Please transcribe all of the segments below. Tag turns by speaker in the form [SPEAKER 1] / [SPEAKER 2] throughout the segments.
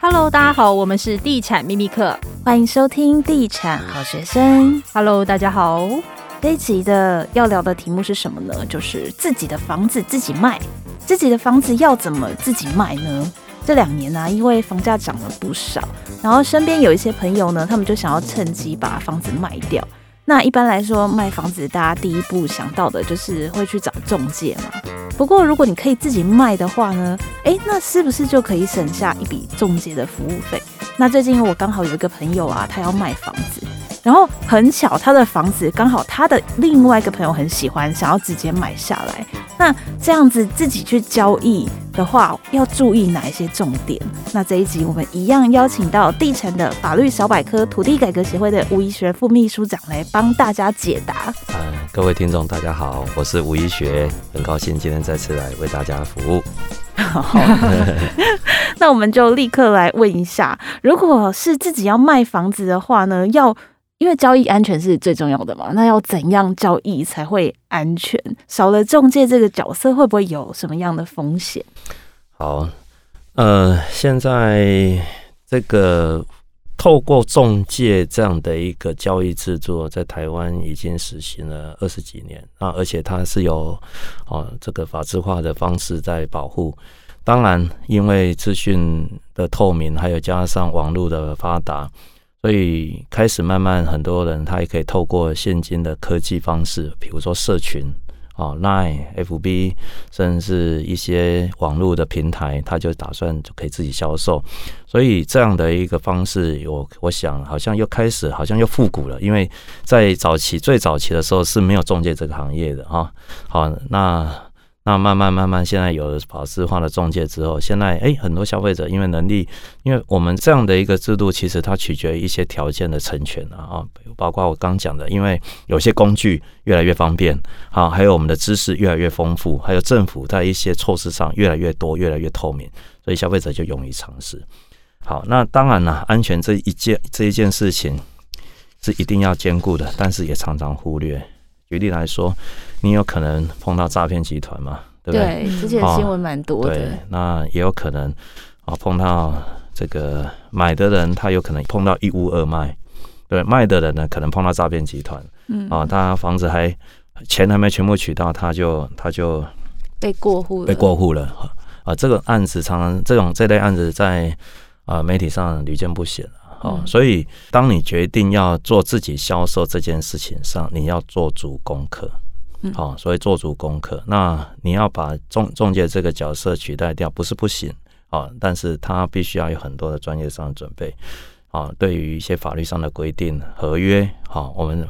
[SPEAKER 1] Hello，大家好，我们是地产秘密课，
[SPEAKER 2] 欢迎收听地产好学生。
[SPEAKER 1] Hello，大家好。
[SPEAKER 2] 这一集的要聊的题目是什么呢？就是自己的房子自己卖，自己的房子要怎么自己卖呢？这两年呢、啊，因为房价涨了不少，然后身边有一些朋友呢，他们就想要趁机把房子卖掉。那一般来说，卖房子大家第一步想到的就是会去找中介嘛。不过如果你可以自己卖的话呢，诶，那是不是就可以省下一笔中介的服务费？那最近我刚好有一个朋友啊，他要卖房子。然后很巧，他的房子刚好他的另外一个朋友很喜欢，想要直接买下来。那这样子自己去交易的话，要注意哪一些重点？那这一集我们一样邀请到地产的法律小百科土地改革协会的吴宜学副秘书长来帮大家解答。
[SPEAKER 3] 呃，各位听众大家好，我是吴宜学，很高兴今天再次来为大家服务。
[SPEAKER 2] 好，那我们就立刻来问一下，如果是自己要卖房子的话呢，要因为交易安全是最重要的嘛，那要怎样交易才会安全？少了中介这个角色，会不会有什么样的风险？
[SPEAKER 3] 好，呃，现在这个透过中介这样的一个交易制作，在台湾已经实行了二十几年啊，而且它是有哦这个法制化的方式在保护。当然，因为资讯的透明，还有加上网络的发达。所以开始慢慢，很多人他也可以透过现今的科技方式，比如说社群啊、Line、FB，甚至一些网络的平台，他就打算就可以自己销售。所以这样的一个方式，我我想好像又开始，好像又复古了。因为在早期最早期的时候是没有中介这个行业的啊。好，那。那慢慢慢慢，现在有了法制化的中介之后，现在诶，很多消费者因为能力，因为我们这样的一个制度，其实它取决于一些条件的成全啊，包括我刚讲的，因为有些工具越来越方便，好，还有我们的知识越来越丰富，还有政府在一些措施上越来越多，越来越透明，所以消费者就勇于尝试。好，那当然了，安全这一件这一件事情是一定要兼顾的，但是也常常忽略。举例来说，你有可能碰到诈骗集团嘛？对不对？
[SPEAKER 2] 对，之前新闻蛮多的。
[SPEAKER 3] 对，那也有可能啊，碰到这个买的人，他有可能碰到一屋二卖；对，卖的人呢，可能碰到诈骗集团。嗯啊，他房子还钱还没全部取到，他就他就
[SPEAKER 2] 被过户了，
[SPEAKER 3] 被过户了啊！这个案子常常这种这类案子在啊媒体上屡见不鲜。哦，所以当你决定要做自己销售这件事情上，你要做足功课。好，所以做足功课，那你要把仲中介这个角色取代掉，不是不行啊，但是他必须要有很多的专业上的准备啊。对于一些法律上的规定、合约，好，我们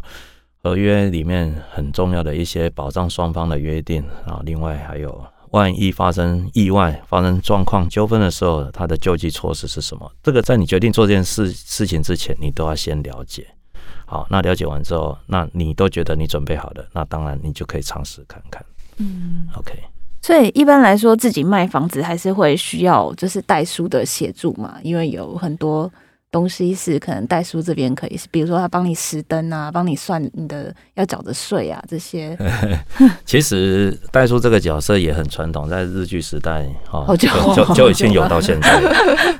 [SPEAKER 3] 合约里面很重要的一些保障双方的约定啊，另外还有。万一发生意外、发生状况、纠纷的时候，他的救济措施是什么？这个在你决定做这件事事情之前，你都要先了解。好，那了解完之后，那你都觉得你准备好了，那当然你就可以尝试看看。嗯，OK。
[SPEAKER 2] 所以一般来说，自己卖房子还是会需要就是代书的协助嘛，因为有很多。东西是可能代书这边可以，比如说他帮你实登啊，帮你算你的要缴的税啊这些。
[SPEAKER 3] 其实代书这个角色也很传统，在日据时代啊，就就就已经有到现在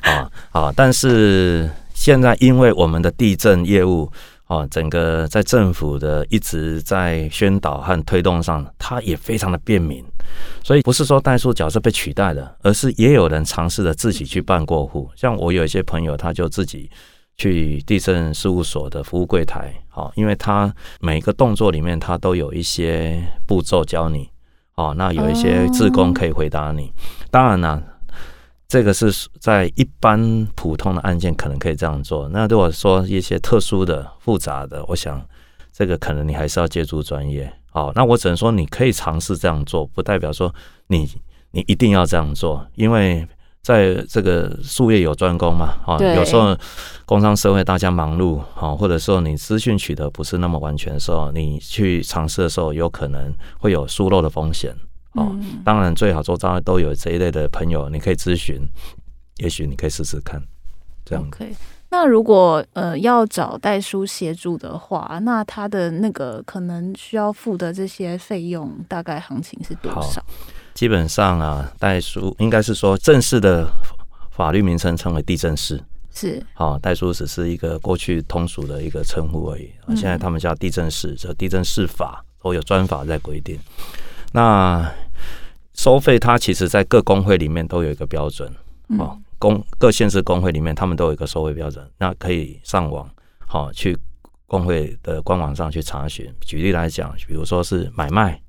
[SPEAKER 3] 啊啊！但是现在因为我们的地震业务。哦，整个在政府的一直在宣导和推动上，它也非常的便民，所以不是说代书角色被取代了，而是也有人尝试着自己去办过户。像我有一些朋友，他就自己去地政事务所的服务柜台，好，因为他每个动作里面，他都有一些步骤教你，哦，那有一些志工可以回答你。当然了。这个是在一般普通的案件可能可以这样做。那如果说一些特殊的、复杂的，我想这个可能你还是要借助专业。好，那我只能说你可以尝试这样做，不代表说你你一定要这样做，因为在这个术业有专攻嘛。啊，有时候工商社会大家忙碌，啊，或者说你资讯取得不是那么完全的时候，你去尝试的时候，有可能会有疏漏的风险。哦，当然最好做招都有这一类的朋友，你可以咨询，也许你可以试试看，这样。
[SPEAKER 2] OK，那如果呃要找代书协助的话，那他的那个可能需要付的这些费用，大概行情是多少？
[SPEAKER 3] 基本上啊，代书应该是说正式的法律名称称为地震师，
[SPEAKER 2] 是
[SPEAKER 3] 好，代书只是一个过去通俗的一个称呼而已。现在他们叫地震师，这地震师法都有专法在规定。那收费它其实，在各工会里面都有一个标准，哦，工各县市工会里面他们都有一个收费标准，那可以上网好去工会的官网上去查询。举例来讲，比如说是买卖，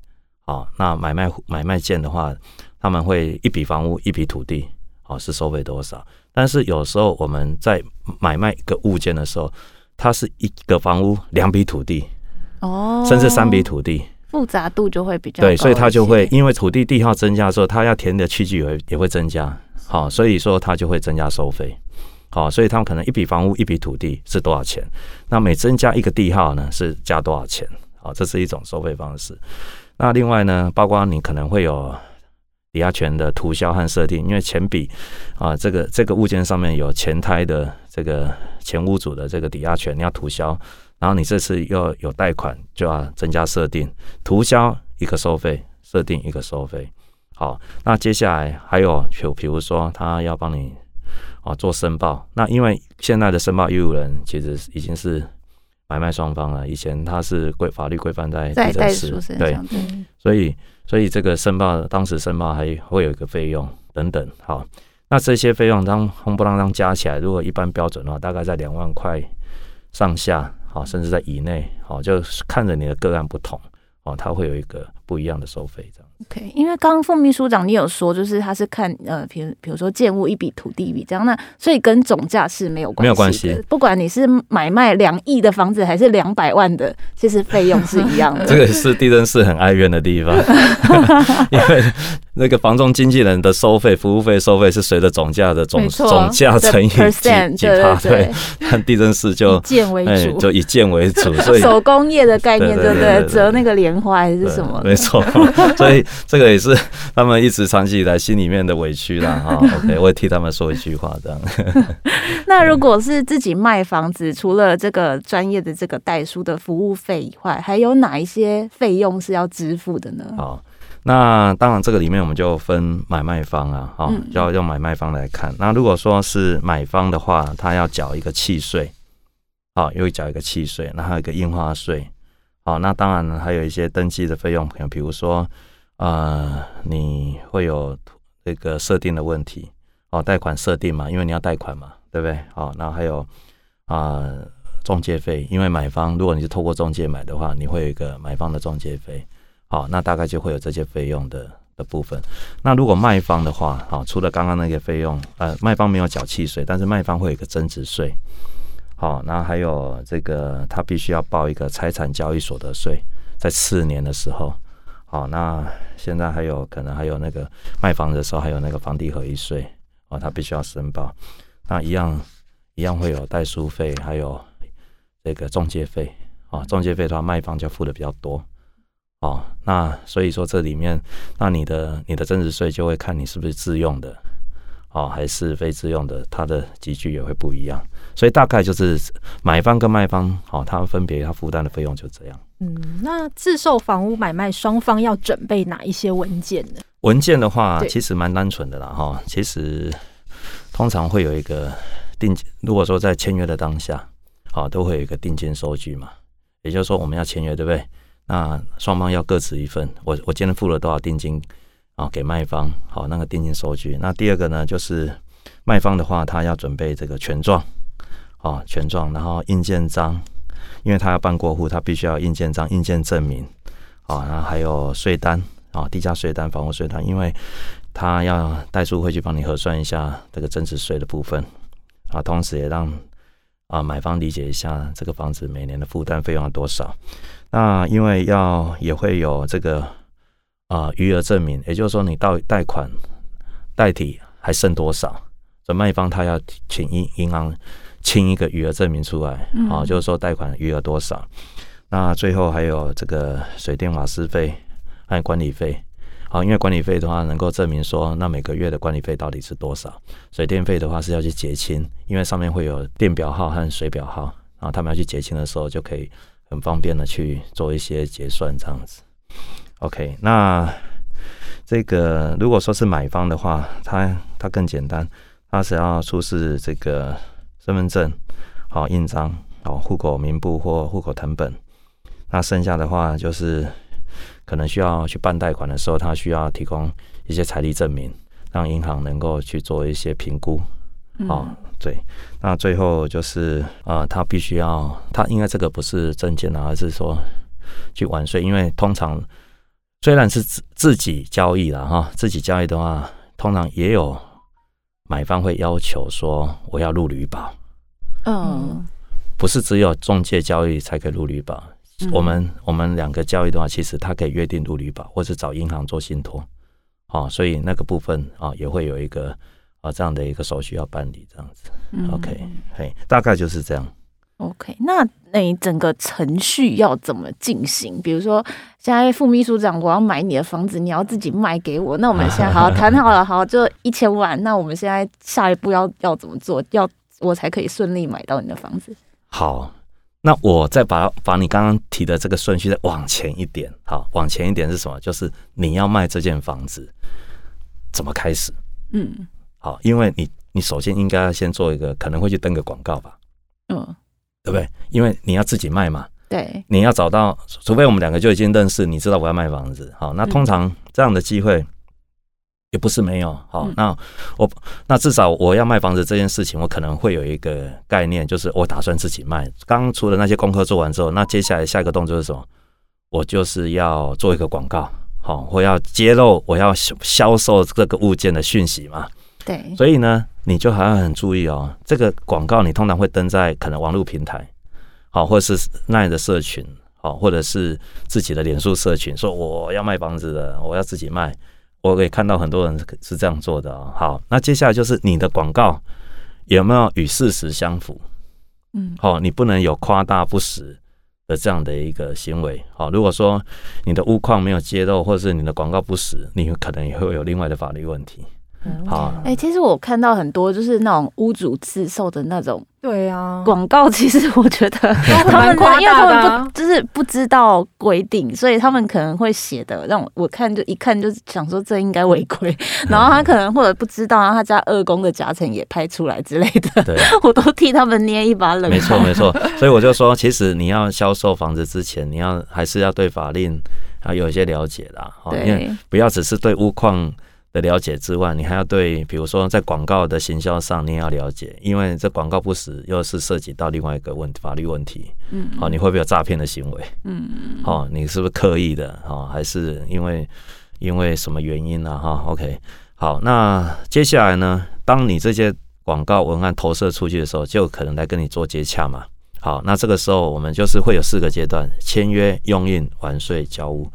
[SPEAKER 3] 好，那买卖买卖件的话，他们会一笔房屋一笔土地。哦，是收费多少？但是有时候我们在买卖一个物件的时候，它是一个房屋两笔土地，哦，甚至三笔土地，
[SPEAKER 2] 复杂度就会比较
[SPEAKER 3] 对，所以它就会因为土地地号增加的时候，它要填的器具也会也会增加，好，所以说它就会增加收费，好，所以他们可能一笔房屋一笔土地是多少钱？那每增加一个地号呢，是加多少钱？好，这是一种收费方式。那另外呢，包括你可能会有。抵押权的涂销和设定，因为前笔啊，这个这个物件上面有前胎的这个前屋主的这个抵押权，你要涂销，然后你这次又有贷款，就要增加设定，涂销一个收费，设定一个收费。好，那接下来还有就比如说他要帮你啊做申报，那因为现在的申报义务人其实已经是买卖双方了，以前他是规法律规范在地政士，对，所以。所以这个申报，当时申报还会有一个费用等等，好，那这些费用当轰不啷当加起来，如果一般标准的话，大概在两万块上下，好，甚至在以内，好，就看着你的个案不同，哦，它会有一个不一样的收费这样。
[SPEAKER 2] OK，因为刚刚副秘书长你有说，就是他是看呃，比如比如说建物一笔土地一笔这样，那所以跟总价是没有关系，
[SPEAKER 3] 没有关系。
[SPEAKER 2] 不管你是买卖两亿的房子还是两百万的，其实费用是一样的。
[SPEAKER 3] 这个是地震市很哀怨的地方，因为那个房仲经纪人的收费、服务费收费是随着总价的总总价乘以几
[SPEAKER 2] percent，
[SPEAKER 3] 几趴，对，但地震市就
[SPEAKER 2] 以件为主，
[SPEAKER 3] 欸，就以建为主，所以
[SPEAKER 2] 手工业的概念，对不对？折那个莲花还是什么？
[SPEAKER 3] 没错，所以。这个也是他们一直长期以来心里面的委屈啦。哈。OK，我也替他们说一句话，这样。
[SPEAKER 2] 那如果是自己卖房子，除了这个专业的这个代书的服务费以外，还有哪一些费用是要支付的呢？
[SPEAKER 3] 好，那当然这个里面我们就分买卖方啊，哈，就要用买卖方来看。那如果说是买方的话，他要缴一个契税，好，又缴一个契税，然后还有一个印花税，好，那当然还有一些登记的费用，比如说。呃，你会有这个设定的问题哦，贷款设定嘛，因为你要贷款嘛，对不对？好，然后还有啊，中介费，因为买方如果你是透过中介买的话，你会有一个买方的中介费，好，那大概就会有这些费用的的部分。那如果卖方的话，好，除了刚刚那个费用，呃，卖方没有缴契税，但是卖方会有一个增值税，好，那还有这个他必须要报一个财产交易所得税，在次年的时候。好，那现在还有可能还有那个卖房的时候，还有那个房地合一税哦，他必须要申报。那一样一样会有代书费，还有这个中介费啊。中介费的话，卖方就付的比较多哦。那所以说这里面，那你的你的增值税就会看你是不是自用的哦，还是非自用的，它的集聚也会不一样。所以大概就是买方跟卖方，好，他们分别他负担的费用就这样。
[SPEAKER 1] 嗯，那自售房屋买卖双方要准备哪一些文件呢？
[SPEAKER 3] 文件的话，其实蛮单纯的啦，哈。其实通常会有一个定金，如果说在签约的当下，好，都会有一个定金收据嘛。也就是说，我们要签约，对不对？那双方要各持一份。我我今天付了多少定金啊？给卖方，好，那个定金收据。那第二个呢，就是卖方的话，他要准备这个权状。哦，权状，然后印鉴章，因为他要办过户，他必须要印鉴章、印鉴证明。啊，然后还有税单啊，地价税单、房屋税单，因为他要代书会去帮你核算一下这个增值税的部分啊，同时也让啊买方理解一下这个房子每年的负担费用要多少。那因为要也会有这个啊余额证明，也就是说你到贷款贷体还剩多少，所以卖方他要请银银行。清一个余额证明出来，啊，就是说贷款余额多少。那最后还有这个水电瓦斯费还有管理费，好，因为管理费的话能够证明说，那每个月的管理费到底是多少。水电费的话是要去结清，因为上面会有电表号和水表号，然后他们要去结清的时候就可以很方便的去做一些结算这样子。OK，那这个如果说是买方的话，他他更简单。他只要出示这个身份证、好印章、好户口名簿或户口成本，那剩下的话就是可能需要去办贷款的时候，他需要提供一些财力证明，让银行能够去做一些评估。好、嗯，对，那最后就是啊、呃，他必须要，他应该这个不是证件啊，而是说去完税，因为通常虽然是自自己交易了哈，自己交易的话，通常也有。买方会要求说：“我要入旅保。”嗯，不是只有中介交易才可以入旅保。嗯、我们我们两个交易的话，其实他可以约定入旅保，或是找银行做信托。哦，所以那个部分啊，也会有一个啊这样的一个手续要办理，这样子。嗯、OK，嘿，大概就是这样。
[SPEAKER 2] OK，那你整个程序要怎么进行？比如说，现在副秘书长，我要买你的房子，你要自己卖给我。那我们现在好好谈好了，好，就一千万。那我们现在下一步要要怎么做？要我才可以顺利买到你的房子？
[SPEAKER 3] 好，那我再把把你刚刚提的这个顺序再往前一点。好，往前一点是什么？就是你要卖这间房子，怎么开始？嗯，好，因为你你首先应该要先做一个，可能会去登个广告吧。嗯。对不对？因为你要自己卖嘛，
[SPEAKER 2] 对，
[SPEAKER 3] 你要找到，除非我们两个就已经认识，你知道我要卖房子，好，那通常这样的机会也不是没有，好，那我那至少我要卖房子这件事情，我可能会有一个概念，就是我打算自己卖。刚除了那些功课做完之后，那接下来下一个动作是什么？我就是要做一个广告，好，我要揭露我要销售这个物件的讯息嘛。
[SPEAKER 2] 对，
[SPEAKER 3] 所以呢，你就还要很注意哦。这个广告你通常会登在可能网络平台，好，或者是那样的社群，好，或者是自己的脸书社群，说我要卖房子的，我要自己卖。我可以看到很多人是这样做的哦。好，那接下来就是你的广告有没有与事实相符？嗯，好，你不能有夸大不实的这样的一个行为。好，如果说你的屋况没有揭露，或者是你的广告不实，你可能也会有另外的法律问题。
[SPEAKER 2] 好，哎、欸，其实我看到很多就是那种屋主自售的那种，
[SPEAKER 1] 对啊，
[SPEAKER 2] 广告其实我觉得他们因为他们不就是不知道规定，所以他们可能会写的让我我看就一看就想说这应该违规，然后他可能或者不知道，然后他家二宫的夹层也拍出来之类的，对，我都替他们捏一把冷汗。
[SPEAKER 3] 没错没错，所以我就说，其实你要销售房子之前，你要还是要对法令啊有一些了解啦，对，因为不要只是对屋况的了解之外，你还要对，比如说在广告的行销上，你也要了解，因为这广告不实，又是涉及到另外一个问，法律问题。嗯，好，你会不会有诈骗的行为？嗯，好，你是不是刻意的？哈，还是因为因为什么原因呢？哈，OK，好，那接下来呢，当你这些广告文案投射出去的时候，就可能来跟你做接洽嘛。好，那这个时候我们就是会有四个阶段：签约、用印、完税、交屋。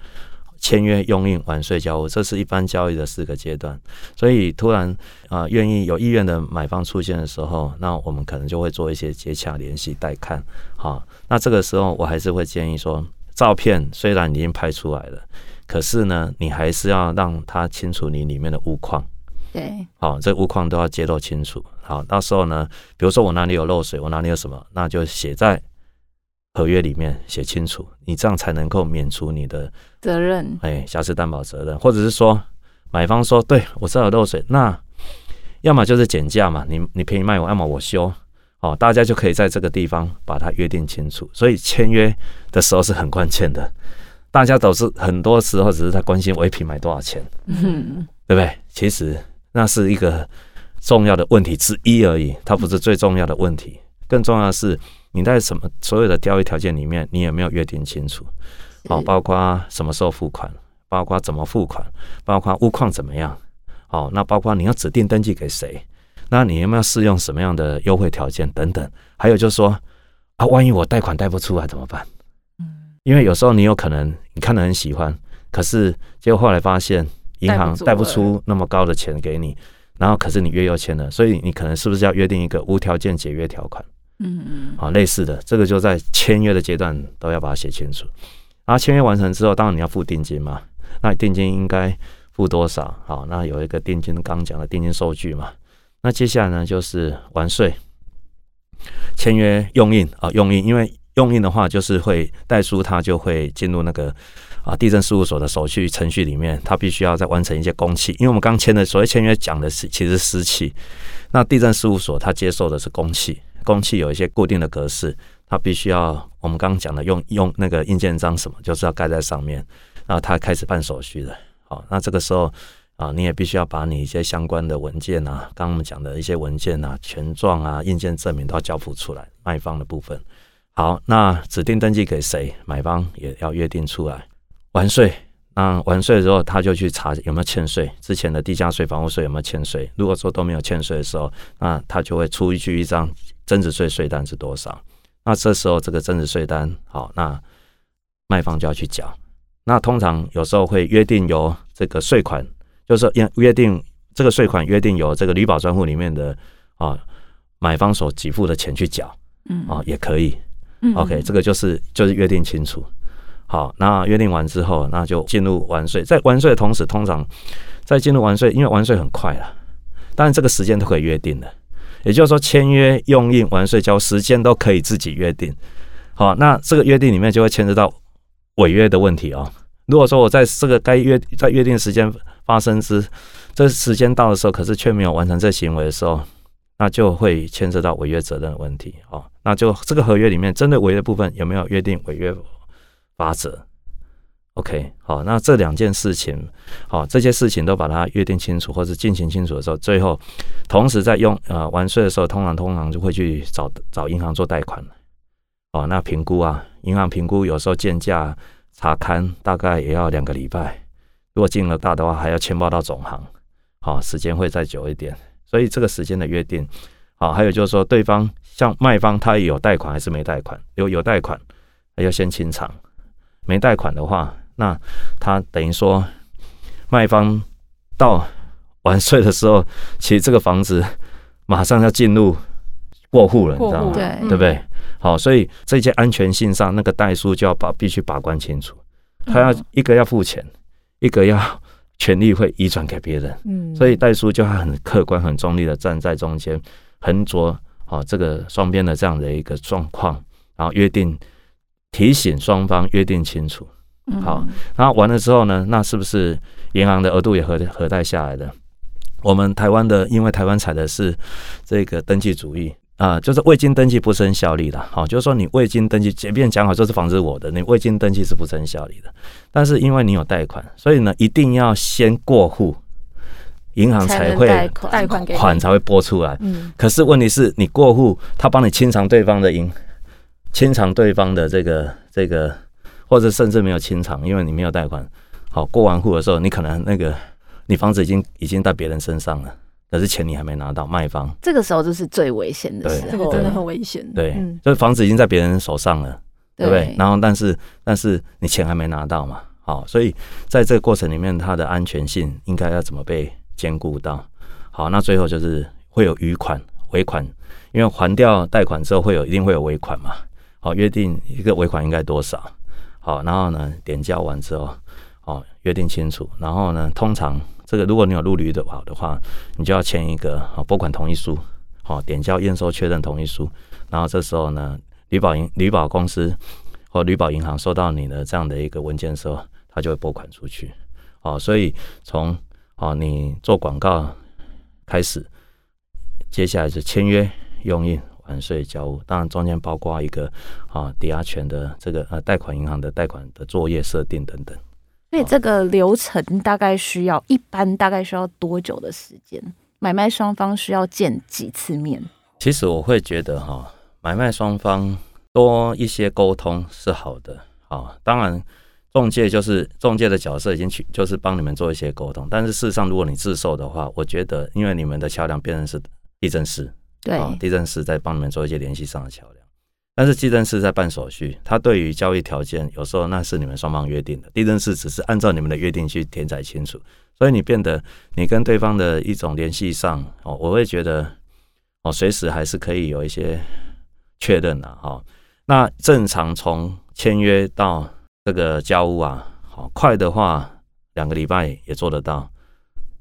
[SPEAKER 3] 签约、用印、完税、交屋，这是一般交易的四个阶段。所以突然啊，呃、愿意有意愿的买方出现的时候，那我们可能就会做一些接洽、联系、带看。好，那这个时候我还是会建议说，照片虽然已经拍出来了，可是呢，你还是要让他清楚你里面的物况。
[SPEAKER 2] 对，
[SPEAKER 3] 好，这物况都要揭露清楚。好，到时候呢，比如说我哪里有漏水，我哪里有什么，那就写在。合约里面写清楚，你这样才能够免除你的
[SPEAKER 2] 责任。
[SPEAKER 3] 哎，瑕疵担保责任，或者是说买方说，对我知道有漏水，那要么就是减价嘛，你你便宜卖我，要么我修，哦，大家就可以在这个地方把它约定清楚。所以签约的时候是很关键的，大家都是很多时候只是在关心我一瓶买多少钱，嗯，对不对？其实那是一个重要的问题之一而已，它不是最重要的问题，更重要的是。你在什么所有的交易条件里面，你有没有约定清楚？哦，包括什么时候付款，包括怎么付款，包括物况怎么样？哦，那包括你要指定登记给谁？那你有没有适用什么样的优惠条件等等？还有就是说啊，万一我贷款贷不出来怎么办？嗯，因为有时候你有可能你看得很喜欢，可是结果后来发现银行贷不出那么高的钱给你，然后可是你约又签了，所以你可能是不是要约定一个无条件解约条款？嗯嗯，好，类似的，这个就在签约的阶段都要把它写清楚。然后签约完成之后，当然你要付定金嘛。那你定金应该付多少？好，那有一个定金，刚讲的定金收据嘛。那接下来呢，就是完税、签约、用印啊，用印，因为用印的话，就是会代书，它就会进入那个啊地政事务所的手续程序里面，他必须要再完成一些公契。因为我们刚签的所谓签约讲的是其实私契，那地政事务所他接受的是公契，公契有一些固定的格式，他必须要我们刚刚讲的用用那个印鉴章什么，就是要盖在上面，然后他开始办手续的。好，那这个时候。啊，你也必须要把你一些相关的文件啊，刚刚我们讲的一些文件啊、权状啊、印鉴证明都要交付出来。卖方的部分，好，那指定登记给谁？买方也要约定出来。完税，那完税之后，他就去查有没有欠税，之前的地价税、房屋税有没有欠税。如果说都没有欠税的时候，那他就会出具一张增值税税单是多少。那这时候这个增值税单，好，那卖方就要去缴。那通常有时候会约定由这个税款。就是约约定这个税款，约定由这个旅保专户里面的啊买方所给付的钱去缴，嗯啊也可以，嗯，OK，这个就是就是约定清楚。好，那约定完之后，那就进入完税。在完税的同时，通常在进入完税，因为完税很快了，当然这个时间都可以约定的。也就是说，签约、用印、完税交时间都可以自己约定。好，那这个约定里面就会牵涉到违约的问题哦。如果说我在这个该约在约定时间发生之这时间到的时候，可是却没有完成这行为的时候，那就会牵涉到违约责任的问题。哦，那就这个合约里面针对违约部分有没有约定违约罚则？OK，好，那这两件事情，好，这些事情都把它约定清楚或者进行清楚的时候，最后同时在用呃完税的时候，通常通常就会去找找银行做贷款。哦，那评估啊，银行评估有时候鉴价。查勘大概也要两个礼拜，如果金额大的话，还要签报到总行，好，时间会再久一点。所以这个时间的约定，好，还有就是说，对方像卖方，他有贷款还是没贷款？有有贷款，要先清偿；没贷款的话，那他等于说，卖方到完税的时候，其实这个房子马上要进入过户了，你知道吗？对，对不对？好，所以这些安全性上，那个代书就要把必须把关清楚，他要一个要付钱，一个要权利会移转给别人，嗯，所以代书就要很客观、很中立的站在中间，横着好这个双边的这样的一个状况，然后约定提醒双方约定清楚，好，然后完了之后呢，那是不是银行的额度也核核贷下来的？我们台湾的，因为台湾采的是这个登记主义。啊，就是未经登记不生效力的，好，就是说你未经登记，即便讲好这是房子我的，你未经登记是不生效力的。但是因为你有贷款，所以呢，一定要先过户，银行才会贷款款才会拨出来。嗯，可是问题是你过户，他帮你清偿对方的银，清偿对方的这个这个，或者甚至没有清偿，因为你没有贷款。好，过完户的时候，你可能那个你房子已经已经在别人身上了。可是钱你还没拿到，卖方
[SPEAKER 2] 这个时候就是最危险的时候，
[SPEAKER 1] 真的很危险。
[SPEAKER 3] 对，就是房子已经在别人手上了，对不对？然后，但是但是你钱还没拿到嘛，好，所以在这个过程里面，它的安全性应该要怎么被兼顾到？好，那最后就是会有余款、尾款，因为还掉贷款之后会有一定会有尾款嘛。好，约定一个尾款应该多少？好，然后呢，点交完之后，好，约定清楚，然后呢，通常。这个如果你有入旅的话的话，你就要签一个啊拨款同意书，好，点交验收确认同意书，然后这时候呢，旅保银旅保公司或旅保银行收到你的这样的一个文件时候，他就会拨款出去，好，所以从啊你做广告开始，接下来是签约、用印、完税、交屋，当然中间包括一个啊抵押权的这个呃贷款银行的贷款的作业设定等等。
[SPEAKER 2] 所以这个流程大概需要，一般大概需要多久的时间？买卖双方需要见几次面？
[SPEAKER 3] 其实我会觉得哈，买卖双方多一些沟通是好的。啊，当然中介就是中介的角色已经去，就是帮你们做一些沟通。但是事实上，如果你自售的话，我觉得因为你们的桥梁变成是地政士，对，地政士在帮你们做一些联系上的桥梁。但是地政士在办手续，他对于交易条件有时候那是你们双方约定的，地政士只是按照你们的约定去填载清楚，所以你变得你跟对方的一种联系上哦，我会觉得哦，随时还是可以有一些确认的哈。那正常从签约到这个交屋啊，好快的话两个礼拜也做得到，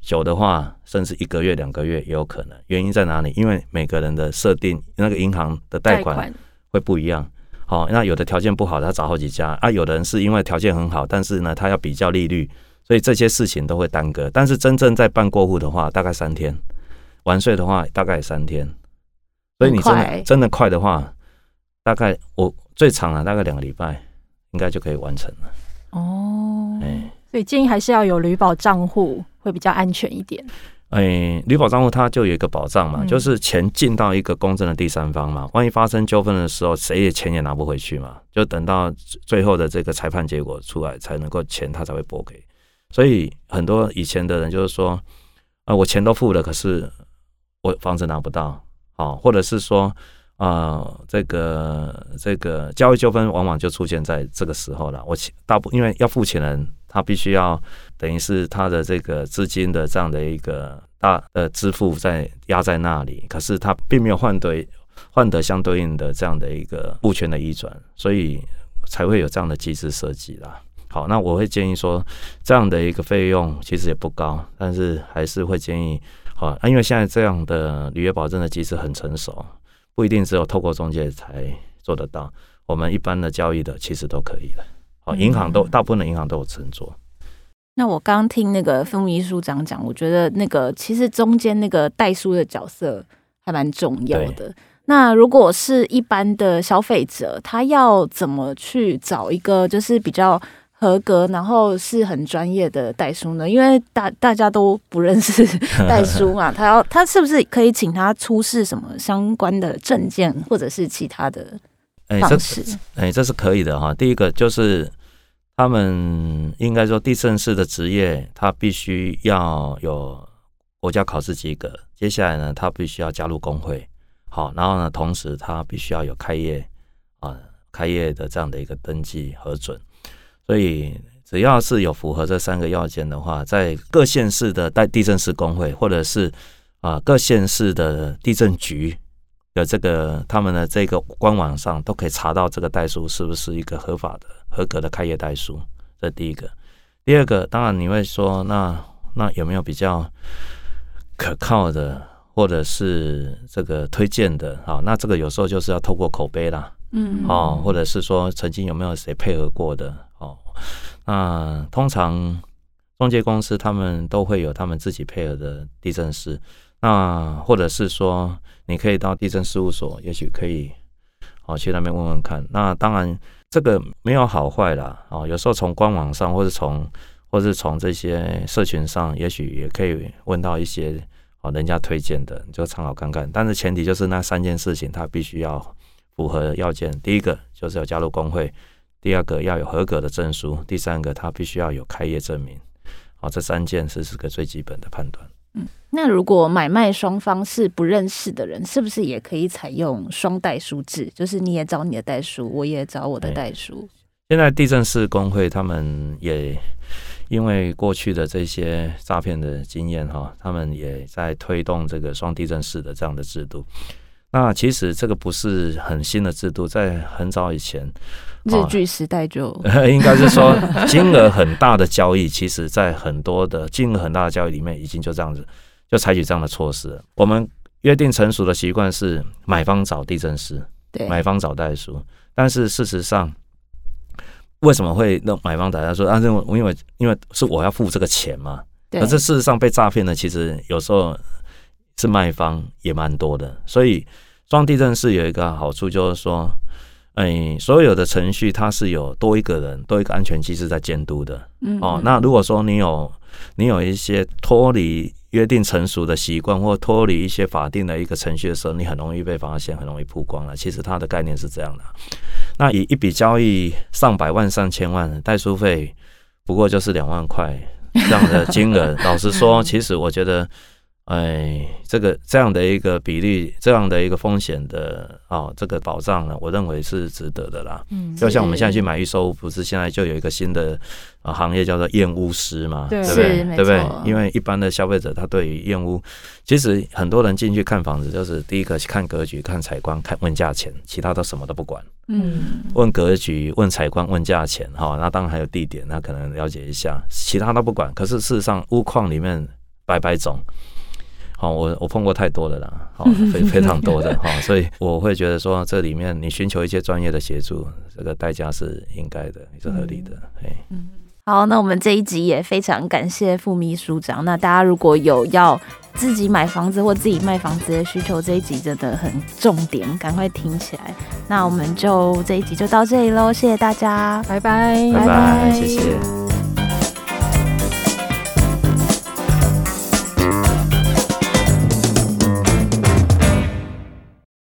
[SPEAKER 3] 久的话甚至一个月两个月也有可能。原因在哪里？因为每个人的设定，那个银行的贷款。会不一样，好，那有的条件不好，他找好几家啊。有的人是因为条件很好，但是呢，他要比较利率，所以这些事情都会耽搁。但是真正在办过户的话，大概三天；完税的话，大概三天。所以你真的真的快的话，大概我最长了大概两个礼拜，应该就可以完成了。
[SPEAKER 1] 哦，哎，所以建议还是要有旅保账户，会比较安全一点。
[SPEAKER 3] 哎，旅保账户它就有一个保障嘛，嗯、就是钱进到一个公正的第三方嘛，万一发生纠纷的时候，谁也钱也拿不回去嘛，就等到最后的这个裁判结果出来，才能够钱他才会拨给。所以很多以前的人就是说，啊、呃，我钱都付了，可是我房子拿不到，啊，或者是说，啊、呃，这个这个交易纠纷往往就出现在这个时候了。我大部因为要付钱人。他必须要等于是他的这个资金的这样的一个大呃支付在压在那里，可是他并没有换对换得相对应的这样的一个物权的移转，所以才会有这样的机制设计啦。好，那我会建议说，这样的一个费用其实也不高，但是还是会建议好，因为现在这样的履约保证的机制很成熟，不一定只有透过中介才做得到，我们一般的交易的其实都可以的。哦，银行都大部分的银行都有承做。
[SPEAKER 2] 那我刚听那个副秘书长讲，我觉得那个其实中间那个代书的角色还蛮重要的。那如果是一般的消费者，他要怎么去找一个就是比较合格，然后是很专业的代书呢？因为大大家都不认识 代书嘛，他要他是不是可以请他出示什么相关的证件，或者是其他的？
[SPEAKER 3] 哎，这是哎，这是可以的哈。第一个就是他们应该说地政士的职业，他必须要有国家考试及格。接下来呢，他必须要加入工会，好，然后呢，同时他必须要有开业啊，开业的这样的一个登记核准。所以只要是有符合这三个要件的话，在各县市的代地震师工会，或者是啊各县市的地震局。的这个他们的这个官网上都可以查到这个代书是不是一个合法的、合格的开业代书，这第一个。第二个，当然你会说，那那有没有比较可靠的，或者是这个推荐的啊？那这个有时候就是要透过口碑啦，嗯，哦，或者是说曾经有没有谁配合过的哦？那通常中介公司他们都会有他们自己配合的地震师。那或者是说，你可以到地震事务所，也许可以，哦，去那边问问看。那当然，这个没有好坏啦，哦，有时候从官网上，或者从，或者从这些社群上，也许也可以问到一些哦，人家推荐的，你就参考看看。但是前提就是那三件事情，它必须要符合要件。第一个就是要加入工会，第二个要有合格的证书，第三个他必须要有开业证明。好，这三件是是个最基本的判断。
[SPEAKER 2] 嗯，那如果买卖双方是不认识的人，是不是也可以采用双代书制？就是你也找你的代书，我也找我的代书。
[SPEAKER 3] 现在地震市工会他们也因为过去的这些诈骗的经验哈，他们也在推动这个双地震市的这样的制度。那其实这个不是很新的制度，在很早以前，
[SPEAKER 2] 日据时代就
[SPEAKER 3] 应该是说金额很大的交易，其实在很多的金额很大的交易里面，已经就这样子就采取这样的措施了。我们约定成熟的习惯是买方找地震师，对，买方找代书。但是事实上，为什么会让买方找代书？啊，因为因为因为是我要付这个钱嘛。对。可是事实上被诈骗的，其实有时候是卖方也蛮多的，所以。双地震是有一个好处，就是说，哎，所有的程序它是有多一个人，多一个安全机制在监督的。嗯，哦，那如果说你有你有一些脱离约定成熟的习惯，或脱离一些法定的一个程序的时候，你很容易被发现，很容易曝光了。其实它的概念是这样的。那以一笔交易上百万、上千万，代书费不过就是两万块这样的金额。老实说，其实我觉得。哎，这个这样的一个比例，这样的一个风险的哦，这个保障呢，我认为是值得的啦。嗯，就像我们现在去买预售屋，不是现在就有一个新的啊行业叫做验屋师嘛？对，对不对？对不对？因为一般的消费者他对于验屋，其实很多人进去看房子，就是第一个去看格局、看采光、看问价钱，其他都什么都不管。嗯，问格局、问采光、问价钱，哈，那当然还有地点，那可能了解一下，其他都不管。可是事实上，屋况里面百百种。好，我我碰过太多的啦，好，非非常多的哈，所以我会觉得说，这里面你寻求一些专业的协助，这个代价是应该的，也是合理的，哎，嗯，
[SPEAKER 2] 好，那我们这一集也非常感谢副秘书长。那大家如果有要自己买房子或自己卖房子的需求，这一集真的很重点，赶快听起来。那我们就这一集就到这里喽，谢谢大家，
[SPEAKER 1] 拜拜，
[SPEAKER 3] 拜拜，谢谢。